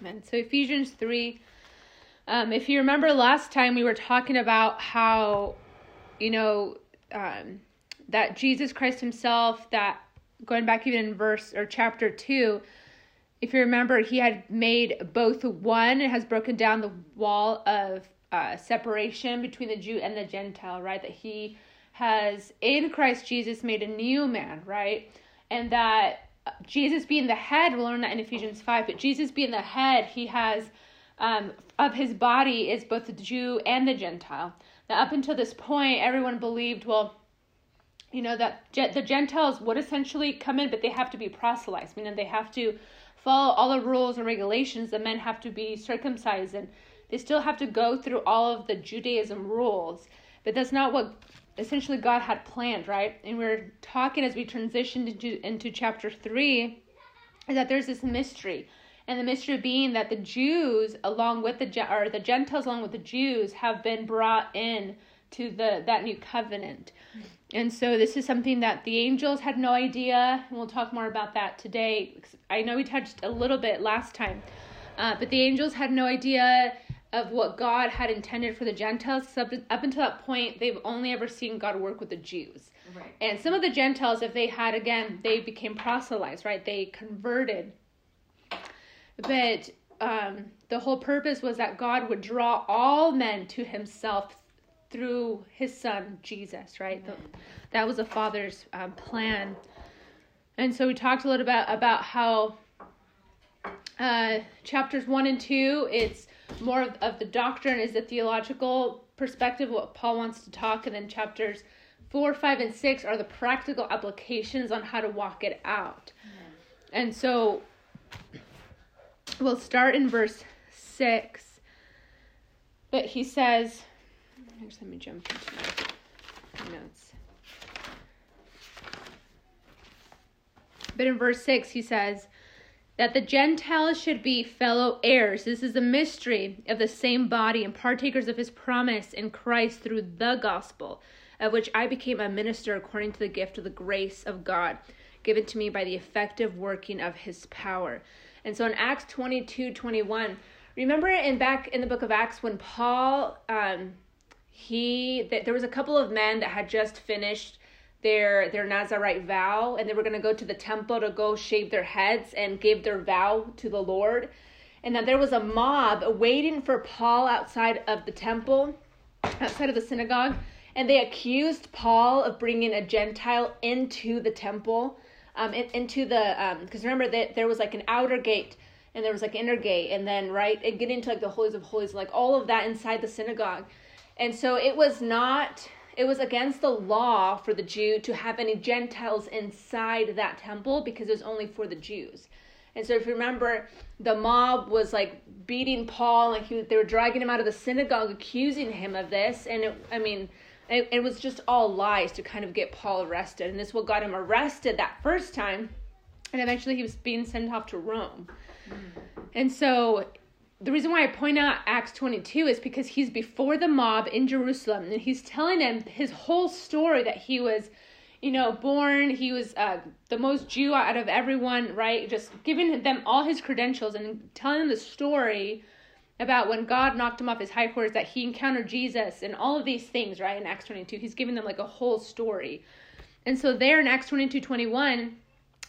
So Ephesians 3, um, if you remember last time, we were talking about how, you know, um, that Jesus Christ himself, that going back even in verse or chapter 2, if you remember, he had made both one, and has broken down the wall of uh, separation between the Jew and the Gentile, right? That he has in Christ Jesus made a new man, right? And that Jesus being the head, we'll learn that in Ephesians 5, but Jesus being the head, he has um, of his body is both the Jew and the Gentile. Now, up until this point, everyone believed, well, you know, that the Gentiles would essentially come in, but they have to be proselytized, meaning they have to follow all the rules and regulations. The men have to be circumcised and they still have to go through all of the Judaism rules. But that's not what essentially God had planned, right? And we're talking as we transitioned into, into chapter 3 is that there's this mystery. And the mystery being that the Jews, along with the or the Gentiles, along with the Jews, have been brought in to the that new covenant. And so this is something that the angels had no idea. And we'll talk more about that today. I know we touched a little bit last time, uh, but the angels had no idea of what God had intended for the Gentiles. Up, up until that point, they've only ever seen God work with the Jews. Right. And some of the Gentiles, if they had, again, they became proselytes, right? They converted. But um, the whole purpose was that God would draw all men to himself through his son, Jesus, right? The, that was the Father's um, plan. And so we talked a little bit about how uh, chapters 1 and 2, it's more of, of the doctrine is the theological perspective, what Paul wants to talk, and then chapters four, five, and six are the practical applications on how to walk it out. And so we'll start in verse six. But he says, let me jump into my notes. But in verse 6, he says, that the Gentiles should be fellow heirs. This is a mystery of the same body and partakers of his promise in Christ through the gospel, of which I became a minister according to the gift of the grace of God given to me by the effective working of his power. And so in Acts 22 21, remember in back in the book of Acts when Paul, um, he, there was a couple of men that had just finished their their Nazarite vow and they were going to go to the temple to go shave their heads and give their vow to the Lord. And that there was a mob waiting for Paul outside of the temple, outside of the synagogue, and they accused Paul of bringing a Gentile into the temple, um, into the because um, remember that there was like an outer gate and there was like inner gate, and then right and get into like the holies of holies, like all of that inside the synagogue, and so it was not it was against the law for the Jew to have any Gentiles inside that temple because it was only for the Jews. And so if you remember, the mob was like beating Paul, like he, they were dragging him out of the synagogue, accusing him of this. And it, I mean, it, it was just all lies to kind of get Paul arrested. And this is what got him arrested that first time. And eventually he was being sent off to Rome. And so the reason why I point out Acts 22 is because he's before the mob in Jerusalem and he's telling them his whole story that he was, you know, born, he was uh, the most Jew out of everyone, right? Just giving them all his credentials and telling them the story about when God knocked him off his high horse, that he encountered Jesus and all of these things, right? In Acts 22, he's giving them like a whole story. And so there in Acts 22 21,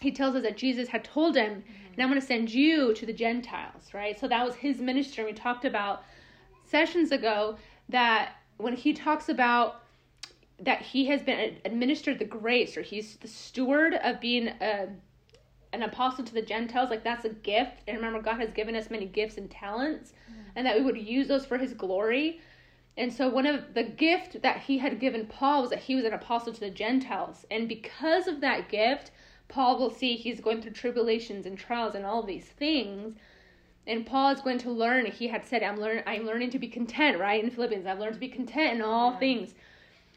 he tells us that Jesus had told him and I'm going to send you to the Gentiles, right? So that was his ministry. We talked about sessions ago that when he talks about that he has been administered the grace or he's the steward of being a, an apostle to the Gentiles, like that's a gift. And remember, God has given us many gifts and talents, mm-hmm. and that we would use those for his glory. And so, one of the gift that he had given Paul was that he was an apostle to the Gentiles. And because of that gift, Paul will see he's going through tribulations and trials and all these things. And Paul is going to learn. He had said, "I'm learn. I'm learning to be content." Right in Philippians, I've learned to be content in all yeah. things.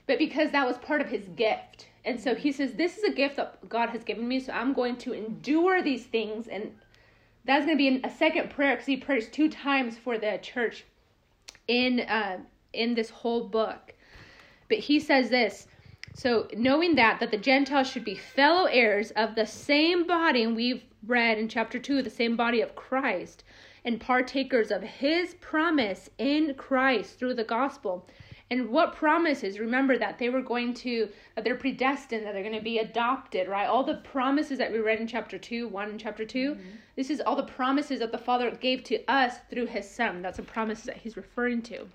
But because that was part of his gift, and so he says, "This is a gift that God has given me, so I'm going to endure these things." And that's going to be a second prayer because he prays two times for the church in uh, in this whole book. But he says this So, knowing that that the Gentiles should be fellow heirs of the same body, and we've read in chapter 2 the same body of Christ, and partakers of his promise in Christ through the gospel. And what promises? Remember that they were going to, that they're predestined, that they're going to be adopted, right? All the promises that we read in chapter 2, 1 and chapter 2, mm-hmm. this is all the promises that the Father gave to us through his Son. That's a promise that he's referring to.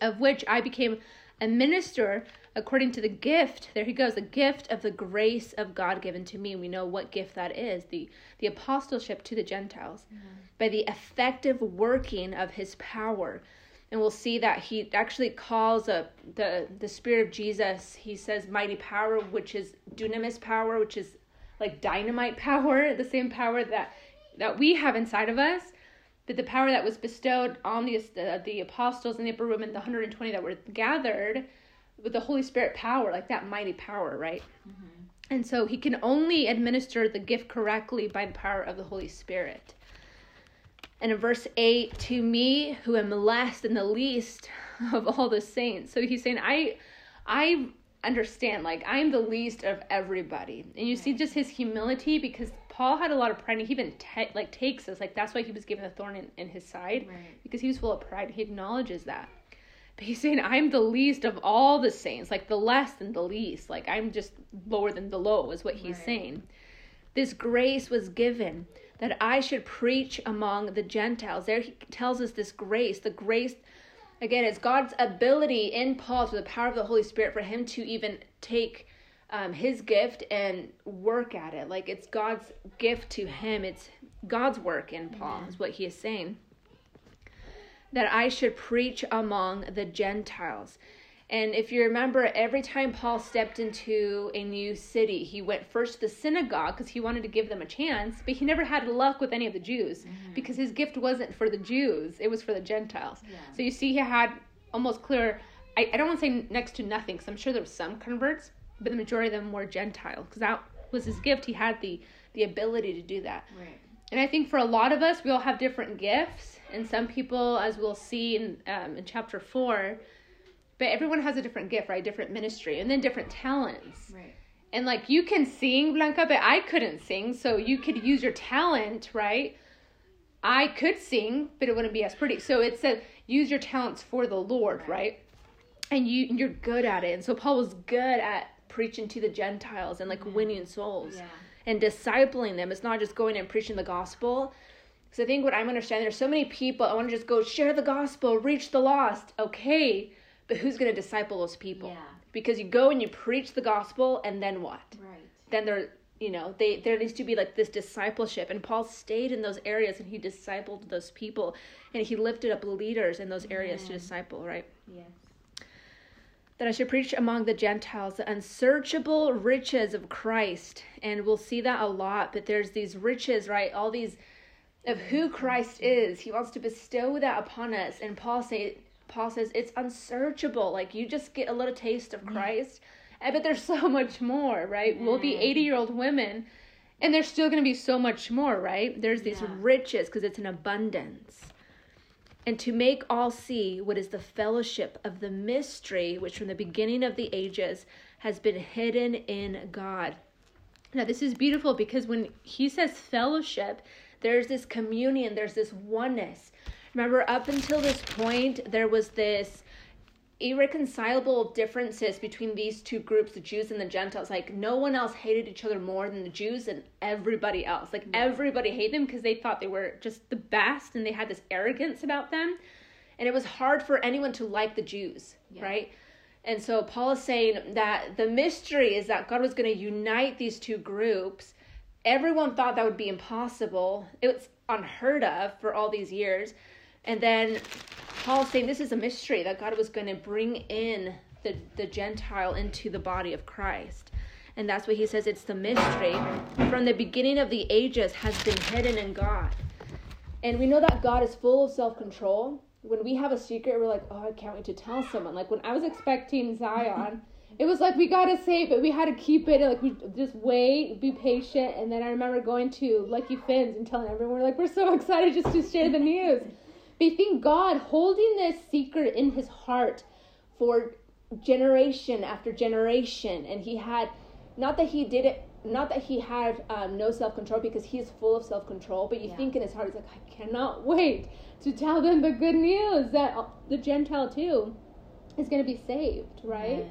Of which I became a minister according to the gift there he goes the gift of the grace of god given to me. We know what gift that is the the apostleship to the gentiles mm-hmm. by the effective working of his power. And we'll see that he actually calls up the the spirit of jesus. He says mighty power which is dunamis power which is like dynamite power the same power that that we have inside of us but the power that was bestowed on the, uh, the apostles in the upper room and the 120 that were gathered with the Holy Spirit power, like that mighty power, right? Mm-hmm. And so he can only administer the gift correctly by the power of the Holy Spirit. And in verse 8, to me who am less than the least of all the saints. So he's saying, I I understand, like I'm the least of everybody. And you see just his humility because Paul had a lot of pride and he even te- like takes us, like that's why he was given a thorn in, in his side. Right. Because he was full of pride. He acknowledges that. But he's saying, I'm the least of all the saints, like the less than the least. Like I'm just lower than the low, is what he's right. saying. This grace was given that I should preach among the Gentiles. There he tells us this grace. The grace, again, is God's ability in Paul through the power of the Holy Spirit for him to even take um, his gift and work at it. Like it's God's gift to him. It's God's work in Paul, is what he is saying that I should preach among the Gentiles. And if you remember, every time Paul stepped into a new city, he went first to the synagogue because he wanted to give them a chance, but he never had luck with any of the Jews mm-hmm. because his gift wasn't for the Jews, it was for the Gentiles. Yeah. So you see, he had almost clear, I, I don't want to say next to nothing because I'm sure there were some converts, but the majority of them were Gentile because that was his gift. He had the, the ability to do that. Right. And I think for a lot of us, we all have different gifts and some people, as we'll see in um, in chapter four, but everyone has a different gift, right? Different ministry, and then different talents. Right. And like you can sing, Blanca, but I couldn't sing, so you could use your talent, right? I could sing, but it wouldn't be as pretty. So it said use your talents for the Lord, right? right? And you you're good at it. And so Paul was good at preaching to the Gentiles and like winning souls yeah. And discipling them. It's not just going and preaching the gospel, because I think what I'm understanding, there's so many people, I want to just go share the gospel, reach the lost. Okay, but who's going to disciple those people? Yeah. Because you go and you preach the gospel, and then what? Right. Then there, you know, they there needs to be like this discipleship. And Paul stayed in those areas and he discipled those people, and he lifted up leaders in those areas to disciple. Right. Yes that I should preach among the Gentiles the unsearchable riches of Christ. And we'll see that a lot, but there's these riches, right? All these of who Christ is. He wants to bestow that upon us. And Paul say Paul says it's unsearchable. Like you just get a little taste of Christ. I bet there's so much more, right? We'll be 80 year old women and there's still going to be so much more, right? There's these yeah. riches because it's an abundance. And to make all see what is the fellowship of the mystery which from the beginning of the ages has been hidden in God. Now, this is beautiful because when he says fellowship, there's this communion, there's this oneness. Remember, up until this point, there was this irreconcilable differences between these two groups, the Jews and the Gentiles. Like, no one else hated each other more than the Jews and everybody else. Like, yeah. everybody hated them because they thought they were just the best and they had this arrogance about them. And it was hard for anyone to like the Jews, yeah. right? And so Paul is saying that the mystery is that God was going to unite these two groups everyone thought that would be impossible. It was unheard of for all these years. And then Paul saying this is a mystery that God was going to bring in the, the Gentile into the body of Christ. And that's what he says it's the mystery from the beginning of the ages has been hidden in God. And we know that God is full of self control. When we have a secret, we're like, oh, I can't wait to tell someone. Like when I was expecting Zion, it was like we gotta save it. We had to keep it. Like we just wait, be patient. And then I remember going to Lucky Fins and telling everyone, like, we're so excited just to share the news. Think God holding this secret in His heart for generation after generation, and he had not that he did it not that he had um, no self control because he's full of self control, but you yeah. think in his heart, he's like, I cannot wait to tell them the good news that the Gentile too is going to be saved, right?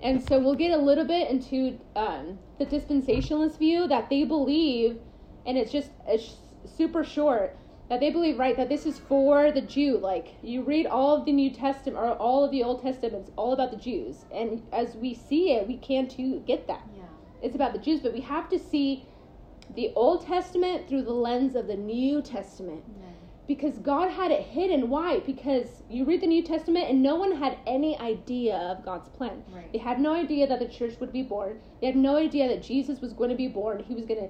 And so we'll get a little bit into um, the dispensationalist view that they believe, and it's just it's super short, that they believe, right, that this is for the Jew. Like, you read all of the New Testament or all of the Old Testament, it's all about the Jews. And as we see it, we can't too get that. Yeah. It's about the Jews, but we have to see the Old Testament through the lens of the New Testament. Yeah because God had it hidden. Why? Because you read the New Testament and no one had any idea of God's plan. Right. They had no idea that the church would be born. They had no idea that Jesus was going to be born. He was going to,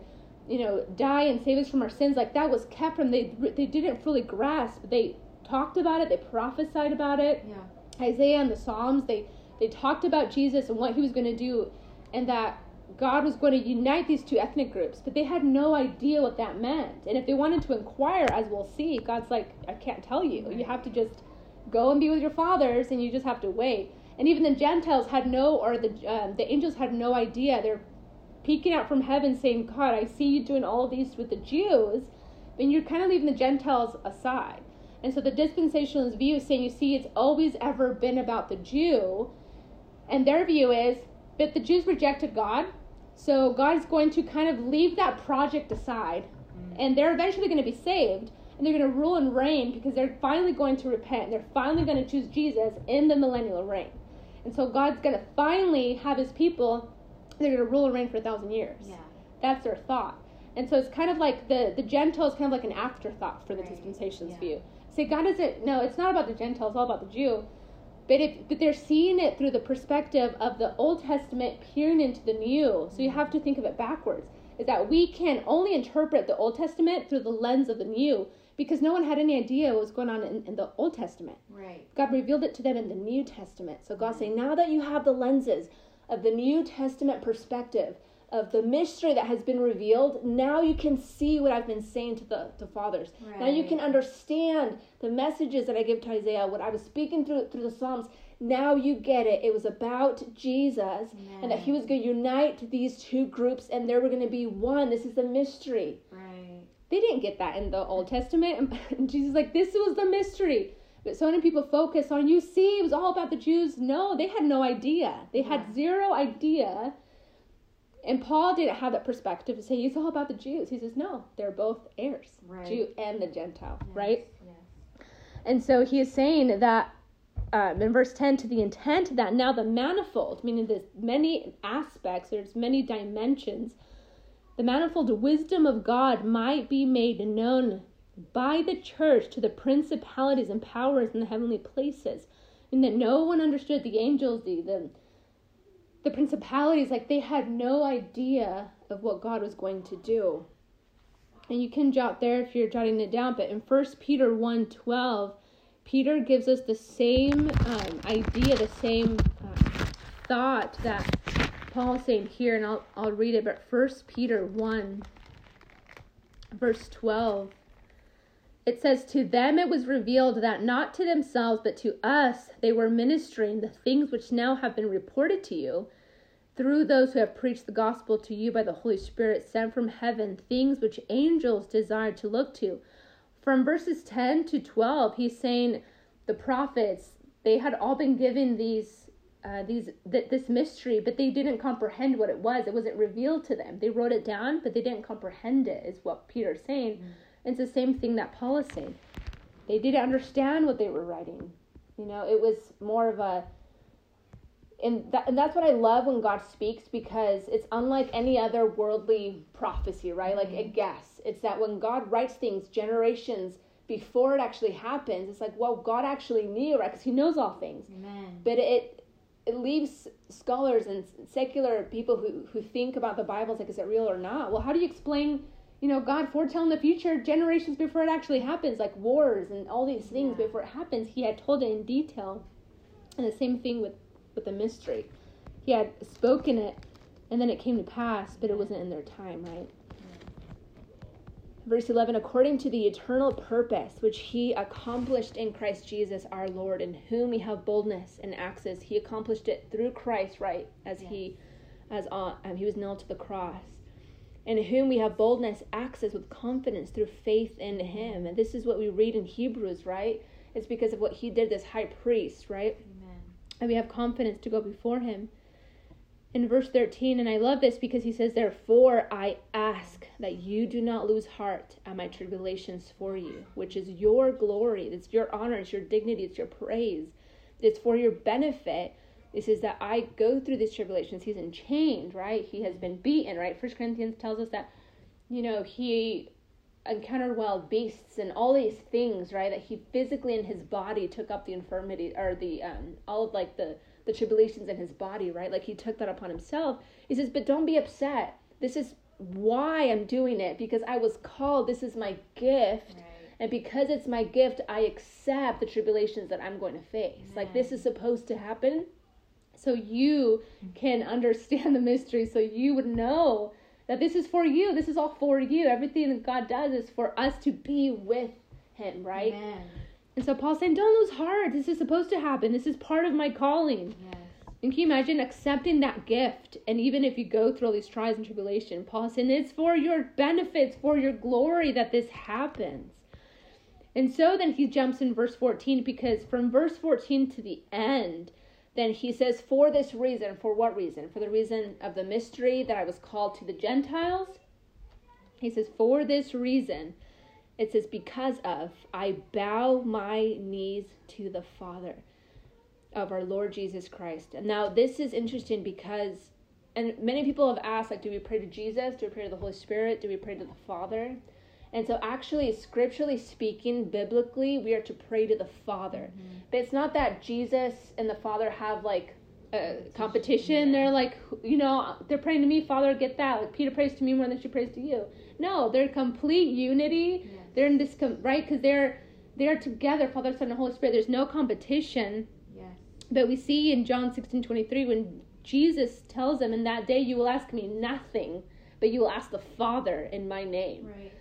you know, die and save us from our sins. Like that was kept from they they didn't fully grasp. They talked about it. They prophesied about it. Yeah. Isaiah and the Psalms. They they talked about Jesus and what he was going to do, and that God was going to unite these two ethnic groups, but they had no idea what that meant. And if they wanted to inquire, as we'll see, God's like, I can't tell you. You have to just go and be with your fathers, and you just have to wait. And even the Gentiles had no, or the um, the angels had no idea. They're peeking out from heaven, saying, "God, I see you doing all of these with the Jews," but you're kind of leaving the Gentiles aside. And so the dispensationalist view is saying, you see, it's always ever been about the Jew, and their view is, but the Jews rejected God, so God's going to kind of leave that project aside, mm-hmm. and they're eventually going to be saved, and they're going to rule and reign because they're finally going to repent. And they're finally going to choose Jesus in the millennial reign. And so God's going to finally have his people, they're going to rule and reign for a thousand years. Yeah. That's their thought. And so it's kind of like the, the Gentiles kind of like an afterthought for the right. dispensations yeah. view. Say, God doesn't, no, it's not about the Gentiles, it's all about the Jew. But if but they're seeing it through the perspective of the Old Testament peering into the New. So you mm-hmm. have to think of it backwards. Is that we can only interpret the Old Testament through the lens of the New because no one had any idea what was going on in, in the Old Testament. Right. God revealed it to them in the New Testament. So God's mm-hmm. saying, now that you have the lenses of the New Testament perspective, of the mystery that has been revealed, now you can see what I've been saying to the to fathers. Right. Now you can understand the messages that I give to Isaiah, what I was speaking through through the Psalms. Now you get it. It was about Jesus Amen. and that he was going to unite these two groups and they were going to be one. This is the mystery. Right. They didn't get that in the Old Testament. And Jesus like, this was the mystery. But so many people focus on, you see, it was all about the Jews. No, they had no idea. They yeah. had zero idea and Paul didn't have that perspective to say he's all about the Jews. He says, no, they're both heirs, right. Jew and the Gentile, yes, right? Yes. And so he is saying that um, in verse 10 to the intent that now the manifold, meaning there's many aspects, there's many dimensions, the manifold wisdom of God might be made known by the church to the principalities and powers in the heavenly places, and that no one understood the angels, the, the the principalities, like they had no idea of what God was going to do. And you can jot there if you're jotting it down, but in 1 Peter 1 12, Peter gives us the same um, idea, the same uh, thought that Paul is saying here, and I'll, I'll read it, but 1 Peter 1, verse 12 it says, To them it was revealed that not to themselves, but to us, they were ministering the things which now have been reported to you through those who have preached the gospel to you by the Holy Spirit sent from heaven, things which angels desire to look to. From verses 10 to 12, he's saying the prophets, they had all been given these. Uh, these th- this mystery, but they didn't comprehend what it was. It wasn't revealed to them. They wrote it down, but they didn't comprehend it. Is what Peter's saying. Mm it's the same thing that Paul is saying. They didn't understand what they were writing. You know, it was more of a and, that, and that's what I love when God speaks because it's unlike any other worldly prophecy, right? Like a mm-hmm. guess. It's that when God writes things generations before it actually happens, it's like, well, God actually knew, right? Because He knows all things. Amen. But it it leaves scholars and secular people who who think about the Bible like, is it real or not? Well, how do you explain you know, God foretelling the future generations before it actually happens, like wars and all these things yeah. before it happens. He had told it in detail. And the same thing with, with the mystery. He had spoken it, and then it came to pass, but it wasn't in their time, right? verse 11 according to the eternal purpose which he accomplished in christ jesus our lord in whom we have boldness and access he accomplished it through christ right as he as on um, he was nailed to the cross in whom we have boldness access with confidence through faith in him. And this is what we read in hebrews right? It's because of what he did as high priest right? Amen. and we have confidence to go before him. In verse 13, and I love this because he says, Therefore I ask that you do not lose heart at my tribulations for you, which is your glory, it's your honor, it's your dignity, it's your praise, it's for your benefit. This is that I go through these tribulations. He's enchained, right? He has been beaten, right? First Corinthians tells us that, you know, he encountered wild beasts and all these things, right? That he physically in his body took up the infirmity or the um all of like the the tribulations in his body, right? Like he took that upon himself. He says, But don't be upset. This is why I'm doing it because I was called. This is my gift. Right. And because it's my gift, I accept the tribulations that I'm going to face. Like this is supposed to happen so you can understand the mystery, so you would know that this is for you. This is all for you. Everything that God does is for us to be with Him, right? Amen. And so Paul's saying, don't lose heart. This is supposed to happen. This is part of my calling. Yes. And can you imagine accepting that gift? And even if you go through all these trials and tribulation, Paul's saying it's for your benefits, for your glory that this happens. And so then he jumps in verse 14 because from verse 14 to the end, then he says, For this reason, for what reason? For the reason of the mystery that I was called to the Gentiles. He says, For this reason it says, Because of, I bow my knees to the Father of our Lord Jesus Christ. And now this is interesting because, and many people have asked, like, do we pray to Jesus? Do we pray to the Holy Spirit? Do we pray to the Father? And so, actually, scripturally speaking, biblically, we are to pray to the Father. Mm-hmm. But it's not that Jesus and the Father have like a competition. They're like, you know, they're praying to me, Father, get that. Like Peter prays to me more than she prays to you. No, they're complete unity. They're in this com- right because they're they're together, Father, Son, and Holy Spirit. There's no competition. Yes. But we see in John 16, 23, when Jesus tells them, In that day you will ask me nothing, but you will ask the Father in my name. Right.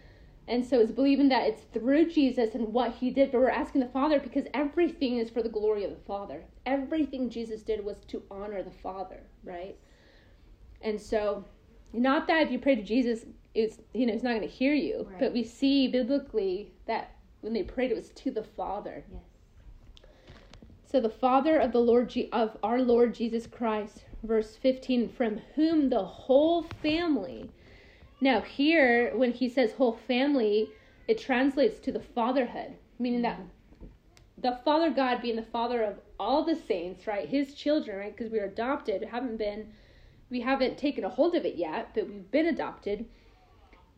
And so it's believing that it's through Jesus and what he did, but we're asking the Father because everything is for the glory of the Father. Everything Jesus did was to honor the Father, right? And so, not that if you pray to Jesus, it's you know, he's not going to hear you. Right. But we see biblically that when they prayed, it was to the Father. Yes. So the Father of the Lord G- of our Lord Jesus Christ, verse fifteen, from whom the whole family. Now here, when he says whole family, it translates to the fatherhood, meaning that the Father God being the Father of all the saints, right? His children, right? Because we are adopted, haven't been, we haven't taken a hold of it yet, but we've been adopted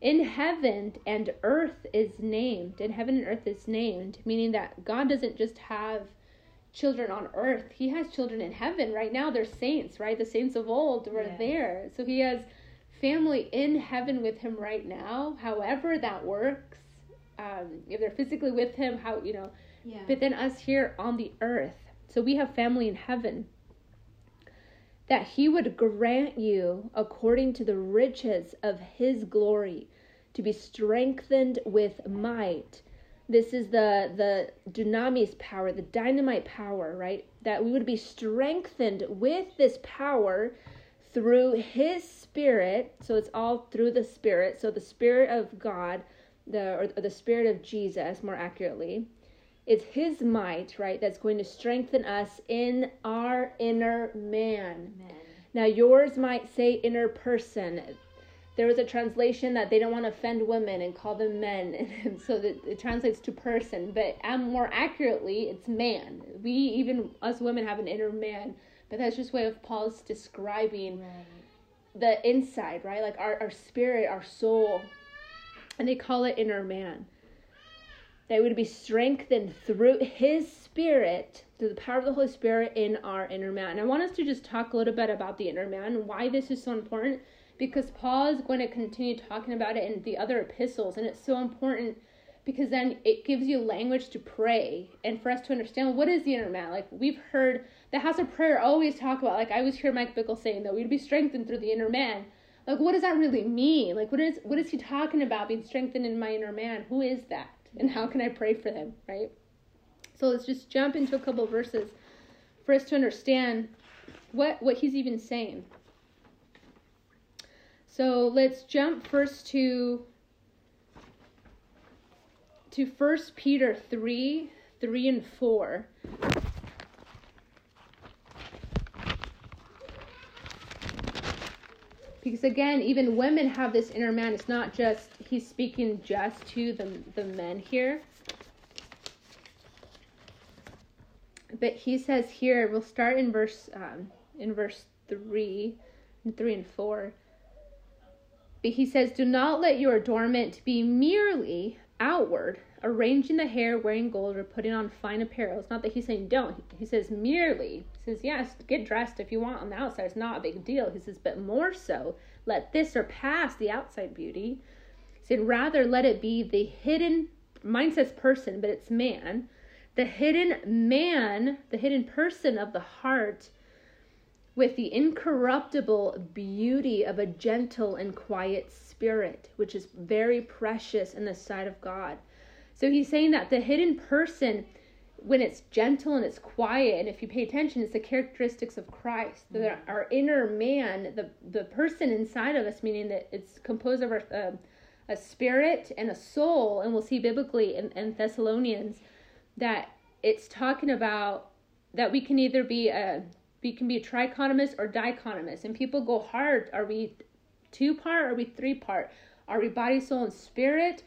in heaven and earth is named. In heaven and earth is named, meaning that God doesn't just have children on earth. He has children in heaven. Right now they're saints, right? The saints of old were there. So he has family in heaven with him right now. However that works. Um, if they're physically with him, how you know. Yeah. But then us here on the earth. So we have family in heaven that he would grant you, according to the riches of his glory, to be strengthened with might. This is the the dunamis power, the dynamite power, right? That we would be strengthened with this power through his spirit. So it's all through the spirit. So the spirit of God, the or, the spirit of Jesus, more accurately, it's His might, right, that's going to strengthen us in our inner man. Amen. Now, yours might say inner person. There was a translation that they don't want to offend women and call them men, and so that it translates to person. But um, more accurately, it's man. We even us women have an inner man, but that's just way of Paul's describing right. the inside, right? Like our our spirit, our soul, and they call it inner man that would be strengthened through his spirit through the power of the holy spirit in our inner man and i want us to just talk a little bit about the inner man and why this is so important because paul is going to continue talking about it in the other epistles and it's so important because then it gives you language to pray and for us to understand what is the inner man like we've heard the house of prayer always talk about like i always hear mike bickle saying that we'd be strengthened through the inner man Like, what does that really mean? Like, what is what is he talking about? Being strengthened in my inner man. Who is that? And how can I pray for them? Right. So let's just jump into a couple verses for us to understand what what he's even saying. So let's jump first to to First Peter three, three and four. Because again, even women have this inner man. It's not just he's speaking just to the the men here. But he says here, we'll start in verse um, in verse three, and three and four. But he says, "Do not let your adornment be merely outward, arranging the hair, wearing gold, or putting on fine apparel. It's not that he's saying don't. He says merely. He says, yes, get dressed if you want on the outside. It's not a big deal. He says, but more so, let this surpass the outside beauty. He said, rather let it be the hidden, mine says person, but it's man, the hidden man, the hidden person of the heart with the incorruptible beauty of a gentle and quiet spirit, which is very precious in the sight of God. So he's saying that the hidden person, when it's gentle and it's quiet, and if you pay attention, it's the characteristics of Christ. Mm-hmm. That our inner man, the the person inside of us, meaning that it's composed of our, uh, a spirit and a soul, and we'll see biblically in, in Thessalonians that it's talking about that we can either be a we can be a trichotomous or dichotomous. And people go hard. Are we two part or are we three part? Are we body, soul, and spirit?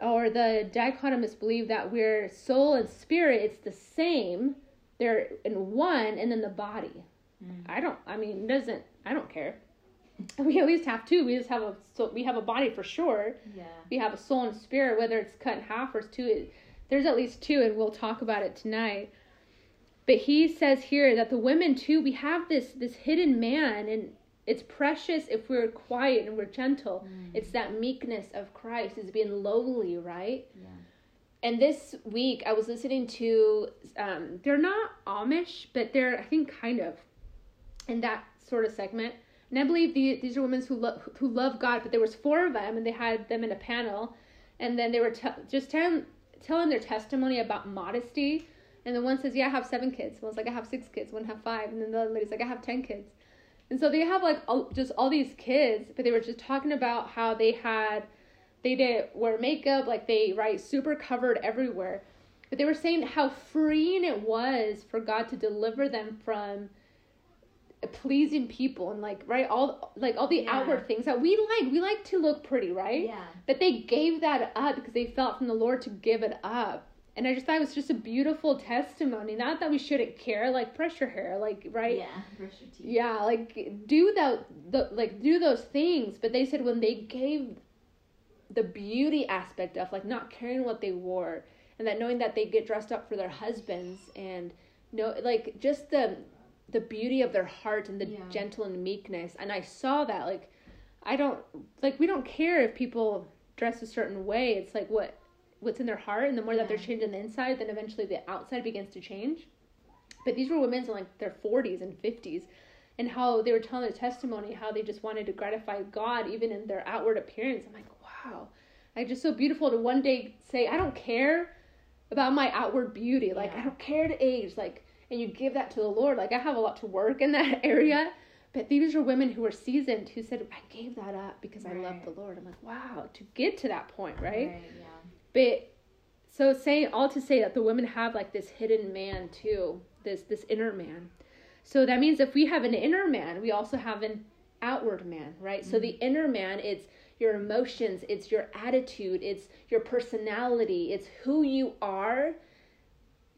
Or the dichotomous believe that we're soul and spirit, it's the same. They're in one and then the body. Mm. I don't I mean doesn't I don't care. We at least have two. We just have a so we have a body for sure. Yeah. We have a soul and spirit, whether it's cut in half or it's two. There's at least two, and we'll talk about it tonight but he says here that the women too we have this this hidden man and it's precious if we're quiet and we're gentle mm. it's that meekness of christ is being lowly right yeah. and this week i was listening to um, they're not amish but they're i think kind of in that sort of segment and i believe the, these are women who, lo- who love god but there was four of them and they had them in a panel and then they were te- just telling telling their testimony about modesty and the one says, Yeah, I have seven kids. One's like, I have six kids. One have five. And then the other lady's like, I have ten kids. And so they have like all, just all these kids, but they were just talking about how they had, they didn't wear makeup, like they, right, super covered everywhere. But they were saying how freeing it was for God to deliver them from pleasing people and like right all like all the yeah. outward things that we like we like to look pretty right yeah but they gave that up because they felt from the lord to give it up and I just thought it was just a beautiful testimony. Not that we shouldn't care, like brush your hair, like right? Yeah, brush your teeth. Yeah, like do that, the like do those things. But they said when they gave the beauty aspect of like not caring what they wore, and that knowing that they get dressed up for their husbands, and no, like just the the beauty of their heart and the yeah. gentle and meekness. And I saw that like I don't like we don't care if people dress a certain way. It's like what what's in their heart, and the more yeah. that they're changing the inside, then eventually the outside begins to change. But these were women in like their 40s and 50s, and how they were telling their testimony, how they just wanted to gratify God even in their outward appearance. I'm like, wow, like just so beautiful to one day say, I don't care about my outward beauty, like yeah. I don't care to age, like, and you give that to the Lord. Like I have a lot to work in that area. But these are women who were seasoned who said, I gave that up because right. I love the Lord. I'm like, wow, to get to that point, right? right yeah. But so saying all to say that the women have like this hidden man too, this this inner man. So that means if we have an inner man, we also have an outward man, right? Mm-hmm. So the mm-hmm. inner man, it's your emotions, it's your attitude, it's your personality, it's who you are,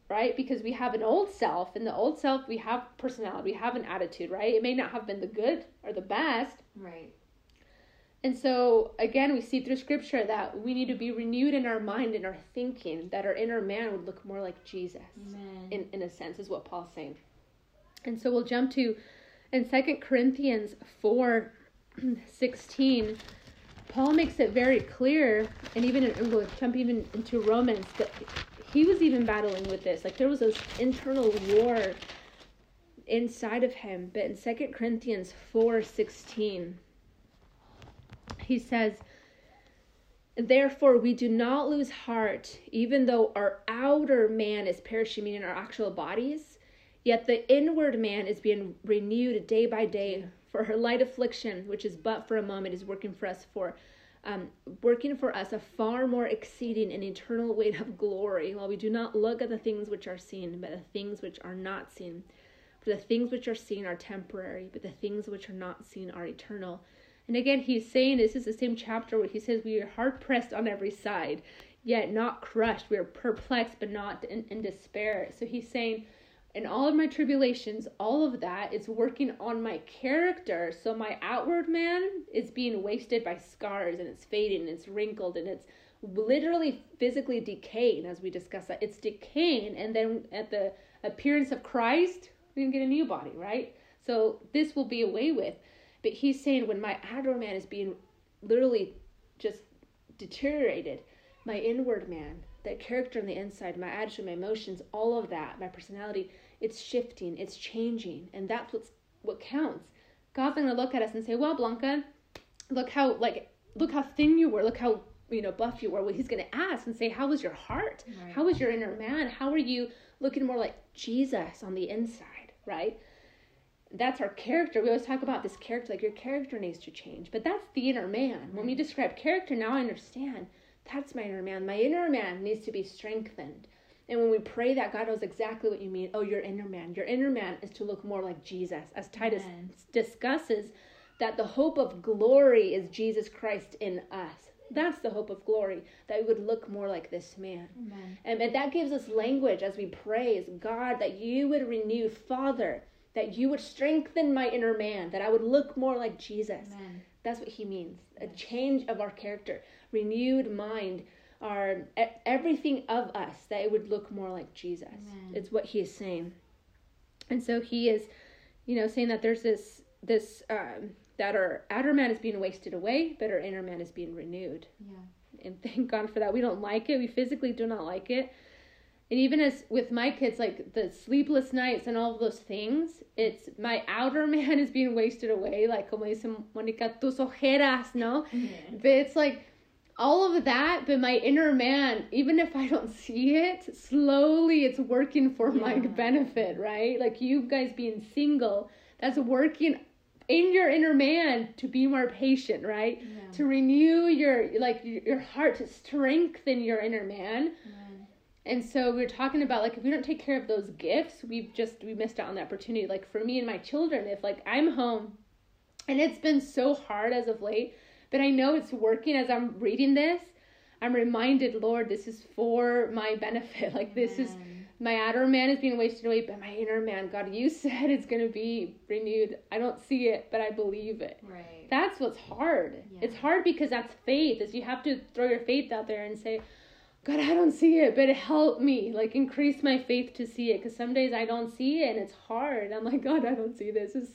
right? Because we have an old self. and the old self, we have personality, we have an attitude, right? It may not have been the good or the best. Right. And so, again, we see through scripture that we need to be renewed in our mind and our thinking, that our inner man would look more like Jesus, Amen. in, in a sense, is what Paul's saying. And so we'll jump to, in Second Corinthians 4 16, Paul makes it very clear, and even in, we'll jump even into Romans, that he was even battling with this. Like there was this internal war inside of him. But in Second Corinthians 4 16, he says, Therefore, we do not lose heart, even though our outer man is perishing, meaning our actual bodies, yet the inward man is being renewed day by day. For her light affliction, which is but for a moment, is working for us for um, working for us a far more exceeding and eternal weight of glory, while we do not look at the things which are seen, but the things which are not seen. For the things which are seen are temporary, but the things which are not seen are eternal. And again, he's saying this is the same chapter where he says, We are hard pressed on every side, yet not crushed. We are perplexed, but not in, in despair. So he's saying, in all of my tribulations, all of that is working on my character. So my outward man is being wasted by scars and it's fading and it's wrinkled and it's literally physically decaying as we discuss that. It's decaying and then at the appearance of Christ, we can get a new body, right? So this will be away with. But he's saying when my outer man is being literally just deteriorated, my inward man, that character on the inside, my attitude, my emotions, all of that, my personality, it's shifting, it's changing, and that's what's what counts. God's gonna look at us and say, "Well, Blanca, look how like look how thin you were, look how you know buff you were." Well, He's gonna ask and say, "How was your heart? Right. How was your inner man? How are you looking more like Jesus on the inside?" Right? That's our character. We always talk about this character, like your character needs to change. But that's the inner man. When we mm-hmm. describe character, now I understand that's my inner man. My inner man needs to be strengthened. And when we pray that, God knows exactly what you mean. Oh, your inner man. Your inner man is to look more like Jesus. As Titus Amen. discusses, that the hope of glory is Jesus Christ in us. That's the hope of glory, that we would look more like this man. Amen. And, and that gives us language as we praise God, that you would renew, Father, that you would strengthen my inner man, that I would look more like Jesus. Amen. That's what he means a change of our character, renewed mind, our everything of us, that it would look more like Jesus. Amen. It's what he is saying. And so he is, you know, saying that there's this, this, um, that our outer man is being wasted away, but our inner man is being renewed. Yeah. And thank God for that. We don't like it. We physically do not like it and even as with my kids like the sleepless nights and all of those things it's my outer man is being wasted away like como dice monica tus ojeras no yeah. but it's like all of that but my inner man even if i don't see it slowly it's working for yeah. my benefit right like you guys being single that's working in your inner man to be more patient right yeah. to renew your like your heart to strengthen your inner man and so we are talking about like if we don't take care of those gifts, we've just we missed out on the opportunity. Like for me and my children, if like I'm home and it's been so hard as of late, but I know it's working as I'm reading this. I'm reminded, Lord, this is for my benefit. Like this is my outer man is being wasted away, but my inner man, God, you said it's gonna be renewed. I don't see it, but I believe it. Right. That's what's hard. Yeah. It's hard because that's faith. Is you have to throw your faith out there and say, God, I don't see it, but it helped me, like increase my faith to see it. Because some days I don't see it and it's hard. I'm like, God, I don't see this. This,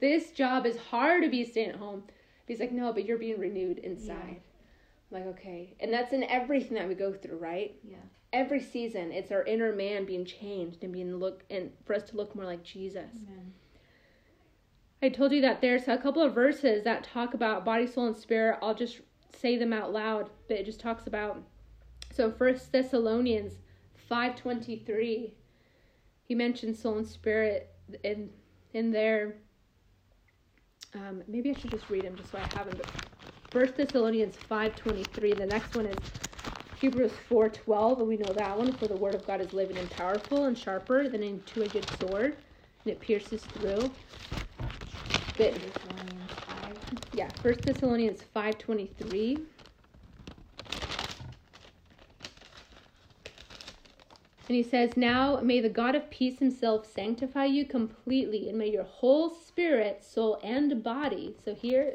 this job is hard to be staying at home. But he's like, no, but you're being renewed inside. Yeah. I'm like, okay. And that's in everything that we go through, right? Yeah. Every season, it's our inner man being changed and being look and for us to look more like Jesus. Amen. I told you that there's a couple of verses that talk about body, soul, and spirit. I'll just say them out loud, but it just talks about so First Thessalonians 5:23 he mentions soul and spirit in in there. Um, maybe I should just read them just so I have them. But First Thessalonians 5:23. The next one is Hebrews 4:12, and we know that one. For the word of God is living and powerful and sharper than any two-edged sword, and it pierces through. But, yeah, First Thessalonians 5:23. And he says, Now may the God of peace himself sanctify you completely, and may your whole spirit, soul, and body, so here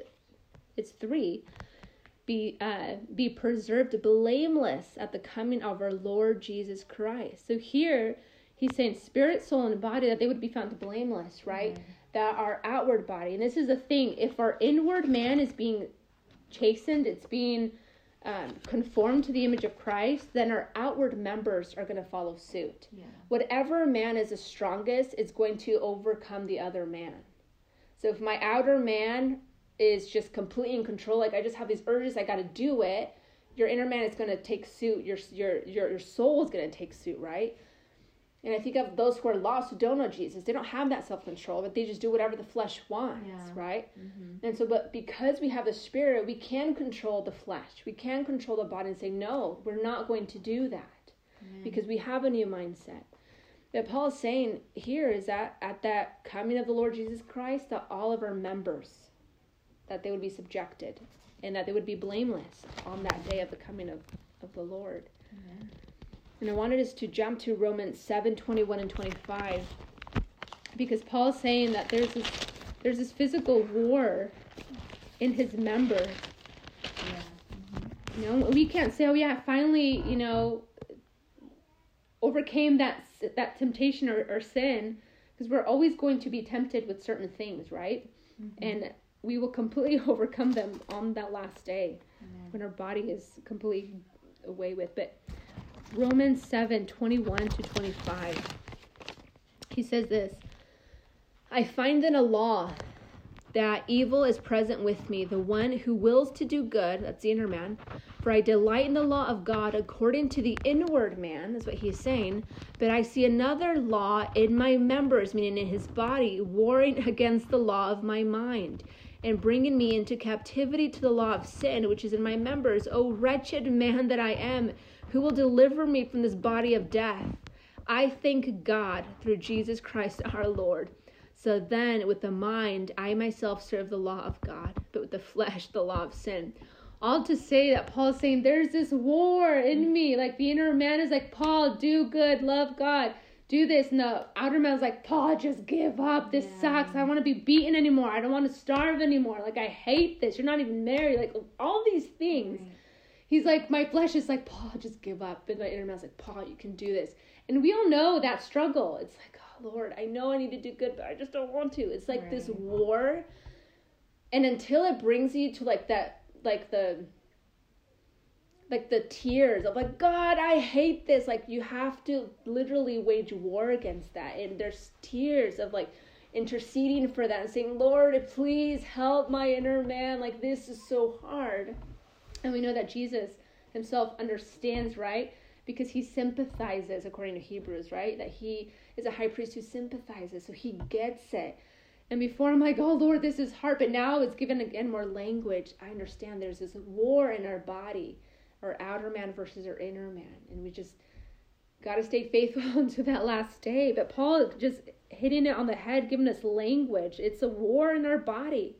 it's three, be, uh, be preserved blameless at the coming of our Lord Jesus Christ. So here he's saying spirit, soul, and body, that they would be found blameless, right? Mm-hmm. That our outward body, and this is the thing, if our inward man is being chastened, it's being um, conform to the image of Christ, then our outward members are going to follow suit. Yeah. Whatever man is the strongest is going to overcome the other man. So if my outer man is just completely in control, like I just have these urges, I got to do it, your inner man is going to take suit. Your your your your soul is going to take suit, right? And I think of those who are lost who don't know Jesus. They don't have that self control, but they just do whatever the flesh wants, yeah. right? Mm-hmm. And so, but because we have the Spirit, we can control the flesh. We can control the body and say, no, we're not going to do that Amen. because we have a new mindset. That Paul is saying here is that at that coming of the Lord Jesus Christ, that all of our members, that they would be subjected and that they would be blameless on that day of the coming of, of the Lord. Amen. And I wanted us to jump to Romans 7 21 and 25 because Paul's saying that there's this there's this physical war in his members. Yeah. Mm-hmm. You know, we can't say, "Oh yeah, finally, you know, overcame that that temptation or, or sin," because we're always going to be tempted with certain things, right? Mm-hmm. And we will completely overcome them on that last day Amen. when our body is completely away with. But Romans 7 21 to 25, he says this I find in a law that evil is present with me, the one who wills to do good, that's the inner man. For I delight in the law of God according to the inward man, that's what he's saying. But I see another law in my members, meaning in his body, warring against the law of my mind and bringing me into captivity to the law of sin, which is in my members. O wretched man that I am, who will deliver me from this body of death? I thank God through Jesus Christ our Lord. So then, with the mind, I myself serve the law of God, but with the flesh, the law of sin. All to say that Paul is saying there's this war in me. Like the inner man is like, Paul, do good, love God do this. And the outer man's like, Paul, just give up. This yeah. sucks. I don't want to be beaten anymore. I don't want to starve anymore. Like, I hate this. You're not even married. Like, all these things. Right. He's like, my flesh is like, Paul, just give up. But my inner man's like, Paul, you can do this. And we all know that struggle. It's like, oh, Lord, I know I need to do good, but I just don't want to. It's like right. this war. And until it brings you to like that, like the like the tears of like god i hate this like you have to literally wage war against that and there's tears of like interceding for that and saying lord please help my inner man like this is so hard and we know that jesus himself understands right because he sympathizes according to hebrews right that he is a high priest who sympathizes so he gets it and before I'm like, oh Lord, this is hard, but now it's given again more language. I understand there's this war in our body our outer man versus our inner man. And we just got to stay faithful until that last day. But Paul just hitting it on the head, giving us language. It's a war in our body.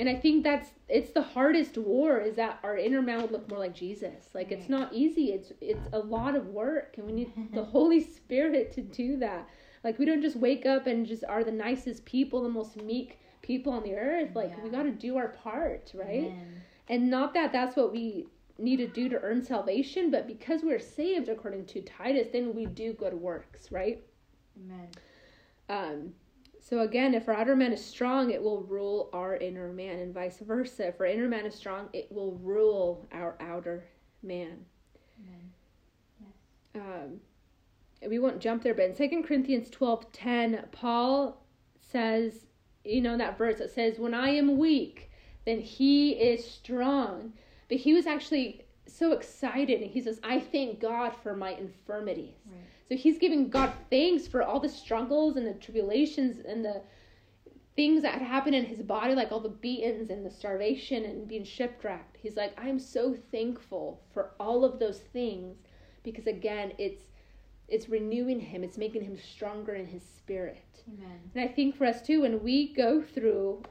And I think that's it's the hardest war is that our inner man would look more like Jesus. Like it's not easy. It's it's a lot of work and we need the Holy Spirit to do that. Like we don't just wake up and just are the nicest people, the most meek people on the earth. Like yeah. we got to do our part, right? Amen. And not that that's what we need to do to earn salvation, but because we're saved according to Titus, then we do good works, right? Amen. Um, so again, if our outer man is strong, it will rule our inner man, and vice versa. If our inner man is strong, it will rule our outer man. Amen. Yes. Um, we won't jump there, but in Second Corinthians twelve ten, Paul says, you know, that verse that says, "When I am weak, then He is strong." But he was actually so excited and he says, I thank God for my infirmities. Right. So he's giving God thanks for all the struggles and the tribulations and the things that had happened in his body, like all the beatings and the starvation and being shipwrecked. He's like, I'm so thankful for all of those things because again, it's it's renewing him, it's making him stronger in his spirit. Amen. And I think for us too, when we go through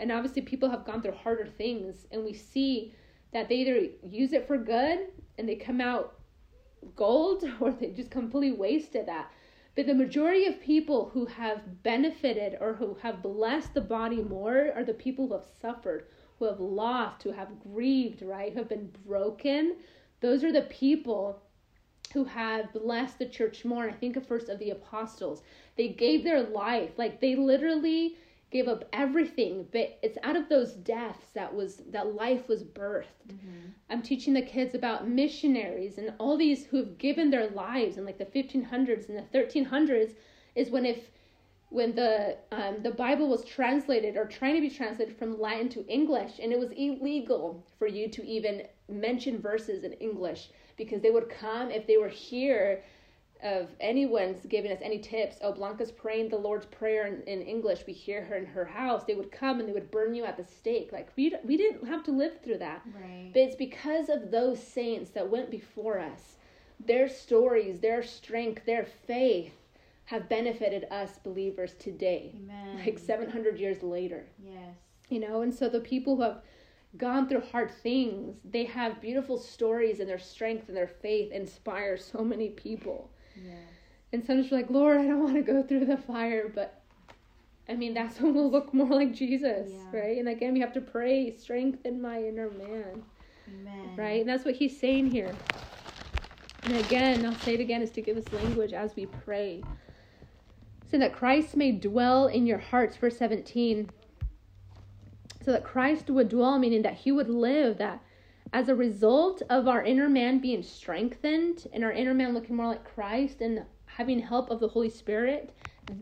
and obviously people have gone through harder things and we see that they either use it for good and they come out gold or they just completely wasted that. But the majority of people who have benefited or who have blessed the body more are the people who have suffered, who have lost, who have grieved, right? Who have been broken. Those are the people who have blessed the church more. And I think of first of the apostles. They gave their life. Like they literally gave up everything but it's out of those deaths that was that life was birthed mm-hmm. i'm teaching the kids about missionaries and all these who have given their lives in like the 1500s and the 1300s is when if when the um, the Bible was translated or trying to be translated from Latin to English, and it was illegal for you to even mention verses in English because they would come if they were here of anyone's giving us any tips. Oh, Blanca's praying the Lord's Prayer in, in, English. We hear her in her house. They would come and they would burn you at the stake. Like we we didn't have to live through that. Right. But it's because of those saints that went before us. Their stories, their strength, their faith have benefited us believers today. Amen. Like 700 years later. Yes. You know, and so the people who have gone through hard things, they have beautiful stories and their strength and their faith inspire so many people. Yeah. And sometimes you're like, Lord, I don't want to go through the fire, but I mean, that's when we'll look more like Jesus, Yeah. right? And again, we have to pray, strengthen my inner man, Amen. right? And that's what he's saying here. And again, I'll say it again, is to give us language as we pray. So that Christ may dwell in your hearts, verse 17. So that Christ would dwell, meaning that he would live, that as a result of our inner man being strengthened and our inner man looking more like Christ and having help of the Holy Spirit,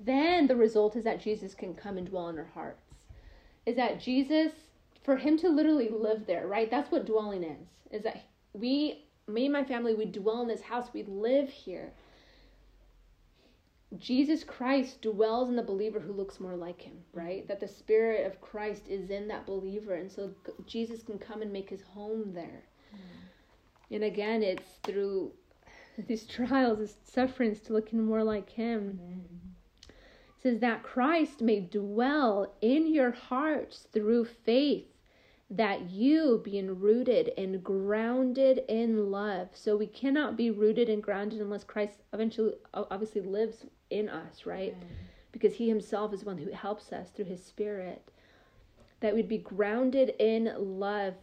then the result is that Jesus can come and dwell in our hearts. Is that Jesus, for him to literally live there, right? That's what dwelling is. Is that we, me and my family, we dwell in this house, we live here. Jesus Christ dwells in the believer who looks more like him, mm-hmm. right? That the Spirit of Christ is in that believer, and so Jesus can come and make his home there. Mm-hmm. And again, it's through these trials, these sufferings, to looking more like him. Mm-hmm. It says that Christ may dwell in your hearts through faith, that you being rooted and grounded in love. So we cannot be rooted and grounded unless Christ eventually, obviously, lives in us, right? Because he himself is one who helps us through his spirit. That we'd be grounded in love.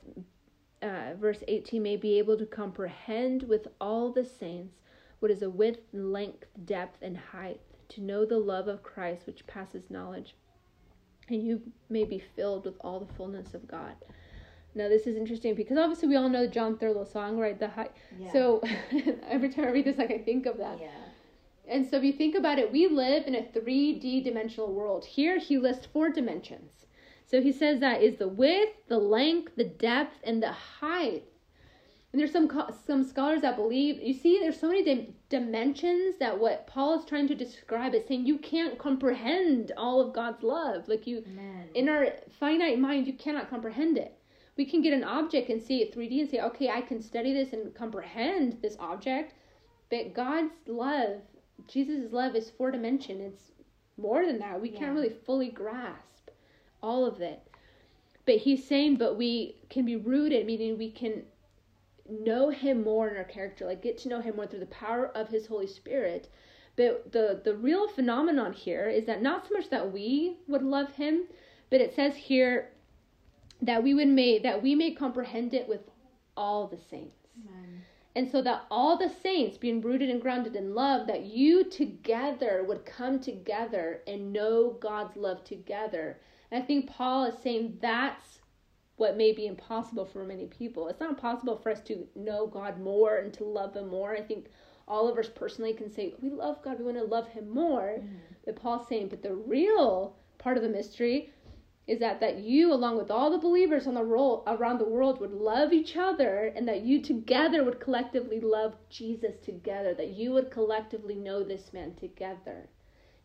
Uh, verse 18 may be able to comprehend with all the saints what is a width, length, depth, and height, to know the love of Christ which passes knowledge, and you may be filled with all the fullness of God. Now, this is interesting because obviously we all know John Thurlow song, right? The high. Yeah. So every time I read this, like I think of that. yeah. And so if you think about it, we live in a 3D dimensional world. Here he lists four dimensions. So he says that is the width, the length, the depth, and the height. And there's some some scholars that believe you see there's so many dim- dimensions that what Paul is trying to describe is saying you can't comprehend all of God's love. Like you Amen. in our finite mind, you cannot comprehend it. We can get an object and see it 3D and say, okay, I can study this and comprehend this object. But God's love, Jesus' love is four dimension. It's more than that. We Yeah. can't really fully grasp all of it. But he's saying, but we can be rooted, meaning we can know him more in our character, like get to know him more through the power of his Holy Spirit. But the the real phenomenon here is that not so much that we would love him, but it says here that we would may that we may comprehend it with all the saints. Amen. And so that all the saints being rooted and grounded in love, that you together would come together and know God's love together. And I think Paul is saying that's what may be impossible for many people. It's not possible for us to know God more and to love Him more. I think all of us personally can say, we love God, we want to love Him more. Mm-hmm. But Paul's saying, but the real part of the mystery is that that you along with all the believers on the roll around the world would love each other and that you together would collectively love Jesus together that you would collectively know this man together.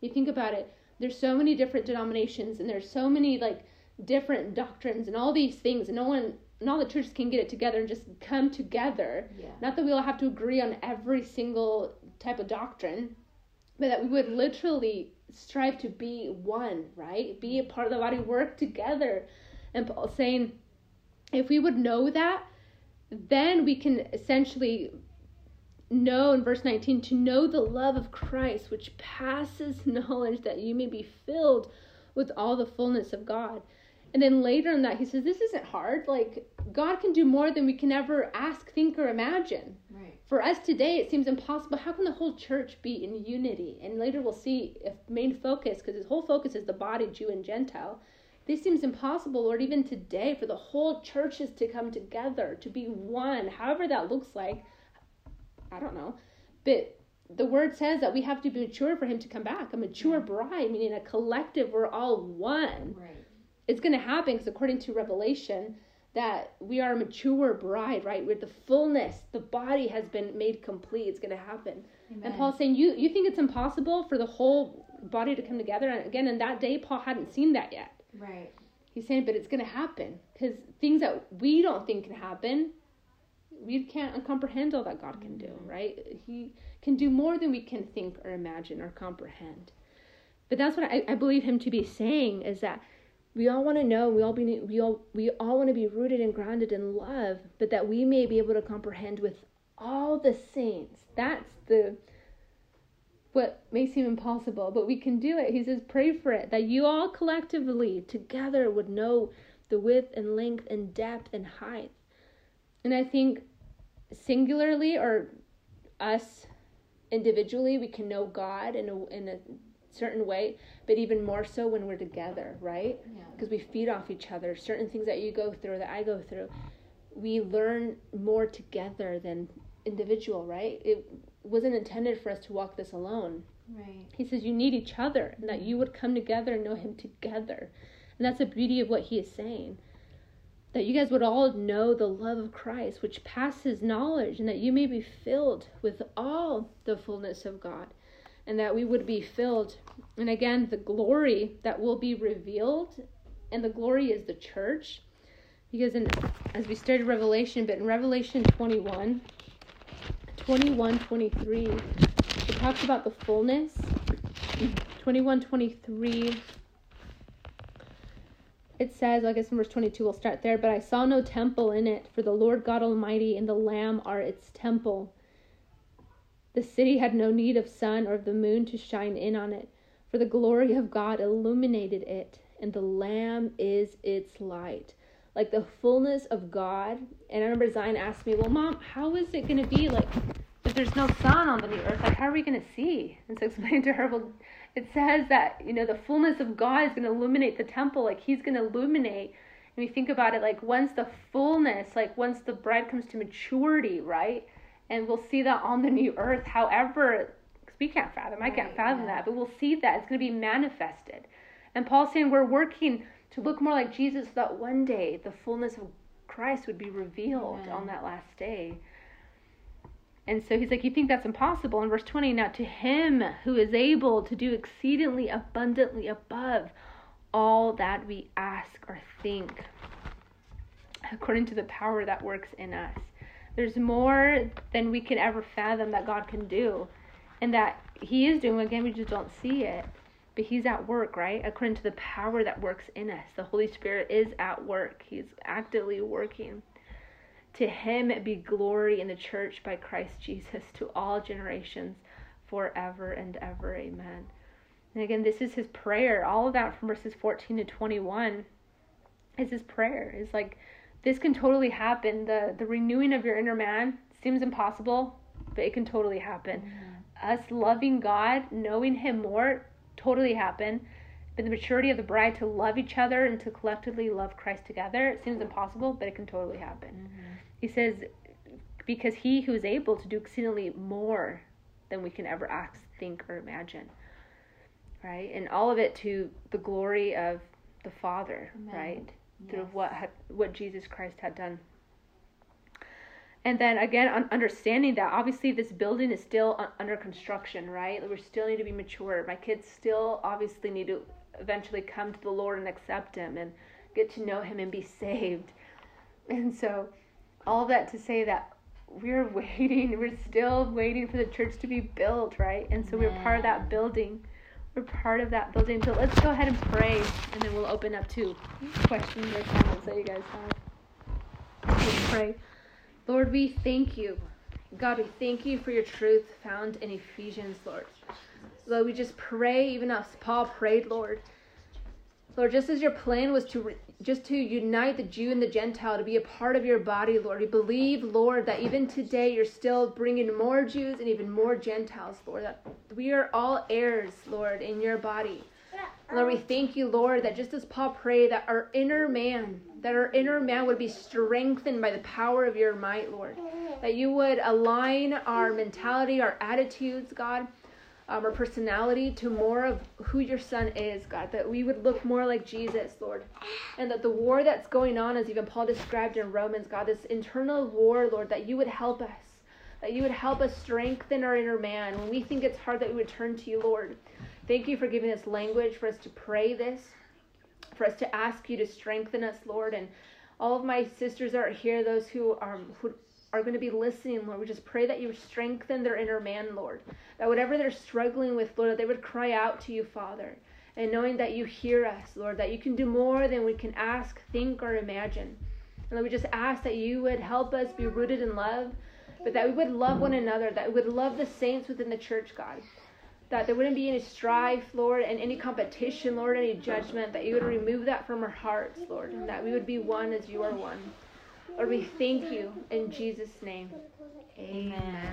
You think about it. There's so many different denominations and there's so many like different doctrines and all these things. And no one and all the churches can get it together and just come together. Yeah. not that we all have to agree on every single type of doctrine but that we would literally strive to be one, right? Be a part of the body, work together. And Paul saying, if we would know that, then we can essentially know in verse 19 to know the love of Christ, which passes knowledge, that you may be filled with all the fullness of God. And then later in that, he says, This isn't hard. Like, God can do more than we can ever ask, think, or imagine. For us today it seems impossible how can the whole church be in unity and later we'll see if main focus because his whole focus is the body jew and gentile this seems impossible lord even today for the whole churches to come together to be one however that looks like i don't know but the word says that we have to be mature for him to come back. A mature bride, meaning a collective, we're all one. Right. It's going to happen because according to Revelation, that we are a mature bride, right? With the fullness, the body has been made complete. It's going to happen. Amen. And Paul's saying, you you think it's impossible for the whole body to come together? And again, in that day, Paul hadn't seen that yet. Right. He's saying, but it's going to happen because things that we don't think can happen, we can't comprehend all that God can do, mm-hmm. right? He can do more than we can think or imagine or comprehend. But that's what I, I believe him to be saying is that we all want to know we all be we all we all want to be rooted and grounded in love but that we may be able to comprehend with all the saints. That's the what may seem impossible but we can do it. He says pray for it that you all collectively together would know the width and length and depth and height. And i think singularly or us individually we can know god in a, in a certain way, but even more so when we're together, right? Because yeah. we feed off each other. Certain things that you go through, that I go through, we learn more together than individual, right? It wasn't intended for us to walk this alone. Right. He says you need each other, and that you would come together and know Him together. And that's the beauty of what He is saying. That you guys would all know the love of Christ, which passes knowledge, and that you may be filled with all the fullness of God and that we would be filled. And again, the glory that will be revealed, and the glory is the church. Because in, as we started Revelation, but in Revelation 21, 21, 23, it talks about the fullness. 21, 23 it says, I guess in verse 22, we'll start there. But I saw no temple in it, for the Lord God Almighty and the Lamb are its temple. The city had no need of sun or of the moon to shine in on it, for the glory of God illuminated it, and the Lamb is its light. Like the fullness of God. And I remember Zion asked me, Well, Mom, how is it going to be like if there's no sun on the earth? Like, how are we going to see? And so I explained to her, Well, it says that, you know, the fullness of God is going to illuminate the temple. Like, He's going to illuminate. And we think about it like once the fullness, like once the bride comes to maturity, right? And we'll see that on the new earth. However, because we can't fathom, I can't fathom yeah. that, but we'll see that it's going to be manifested. And Paul's saying we're working to look more like Jesus so that one day the fullness of Christ would be revealed Amen. on that last day. And so he's like, You think that's impossible? In verse 20, now to him who is able to do exceedingly abundantly above all that we ask or think, according to the power that works in us. There's more than we can ever fathom that God can do. And that He is doing, again, we just don't see it. But He's at work, right? According to the power that works in us. The Holy Spirit is at work, He's actively working. To Him be glory in the church by Christ Jesus to all generations forever and ever. Amen. And again, this is His prayer. All of that from verses 14 to 21 is His prayer. It's like, this can totally happen. The the renewing of your inner man seems impossible, but it can totally happen. Mm-hmm. Us loving God, knowing him more, totally happen. But the maturity of the bride to love each other and to collectively love Christ together, it seems impossible, but it can totally happen. Mm-hmm. He says, because he who is able to do exceedingly more than we can ever ask, think, or imagine. Right? And all of it to the glory of the Father, Amen. right? Through what had, what Jesus Christ had done. And then again, understanding that obviously this building is still under construction, right? We still need to be mature. My kids still obviously need to eventually come to the Lord and accept Him and get to know Him and be saved. And so, all that to say that we're waiting, we're still waiting for the church to be built, right? And so we're part of that building we're part of that building. So let's go ahead and pray, and then we'll open up to questions or comments that you guys have. Let's pray. Lord, we thank you. God, we thank you for your truth found in Ephesians, Lord. Lord, we just pray, even as Paul prayed, Lord. Lord, just as your plan was to re- just to unite the Jew and the Gentile to be a part of your body, Lord. We believe, Lord, that even today you're still bringing more Jews and even more Gentiles, Lord. That we are all heirs, Lord, in your body. Lord, we thank you, Lord, that just as Paul prayed, that our inner man, that our inner man would be strengthened by the power of your might, Lord. that you would align our mentality, our attitudes, God, um, our personality to more of who your son is, God, that we would look more like Jesus, Lord. And that the war that's going on, as even Paul described in Romans, God, this internal war, Lord, that you would help us. That you would help us strengthen our inner man. When we think it's hard, that we would turn to you, Lord. Thank you for giving us language for us to pray this, for us to ask you to strengthen us, Lord. And all of my sisters are here, those who are who are going to be listening, Lord. We just pray that you strengthen their inner man, Lord. That whatever they're struggling with, Lord, that they would cry out to you, Father. And knowing that you hear us, Lord, that you can do more than we can ask, think, or imagine. And Lord, we just ask that you would help us be rooted in love, but that we would love one another, that we would love the saints within the church, God that there wouldn't be any strife, Lord, and any competition, Lord, any judgment, that you would remove that from our hearts, Lord, and that we would be one as you are one. Lord, we thank you in Jesus' name. Amen.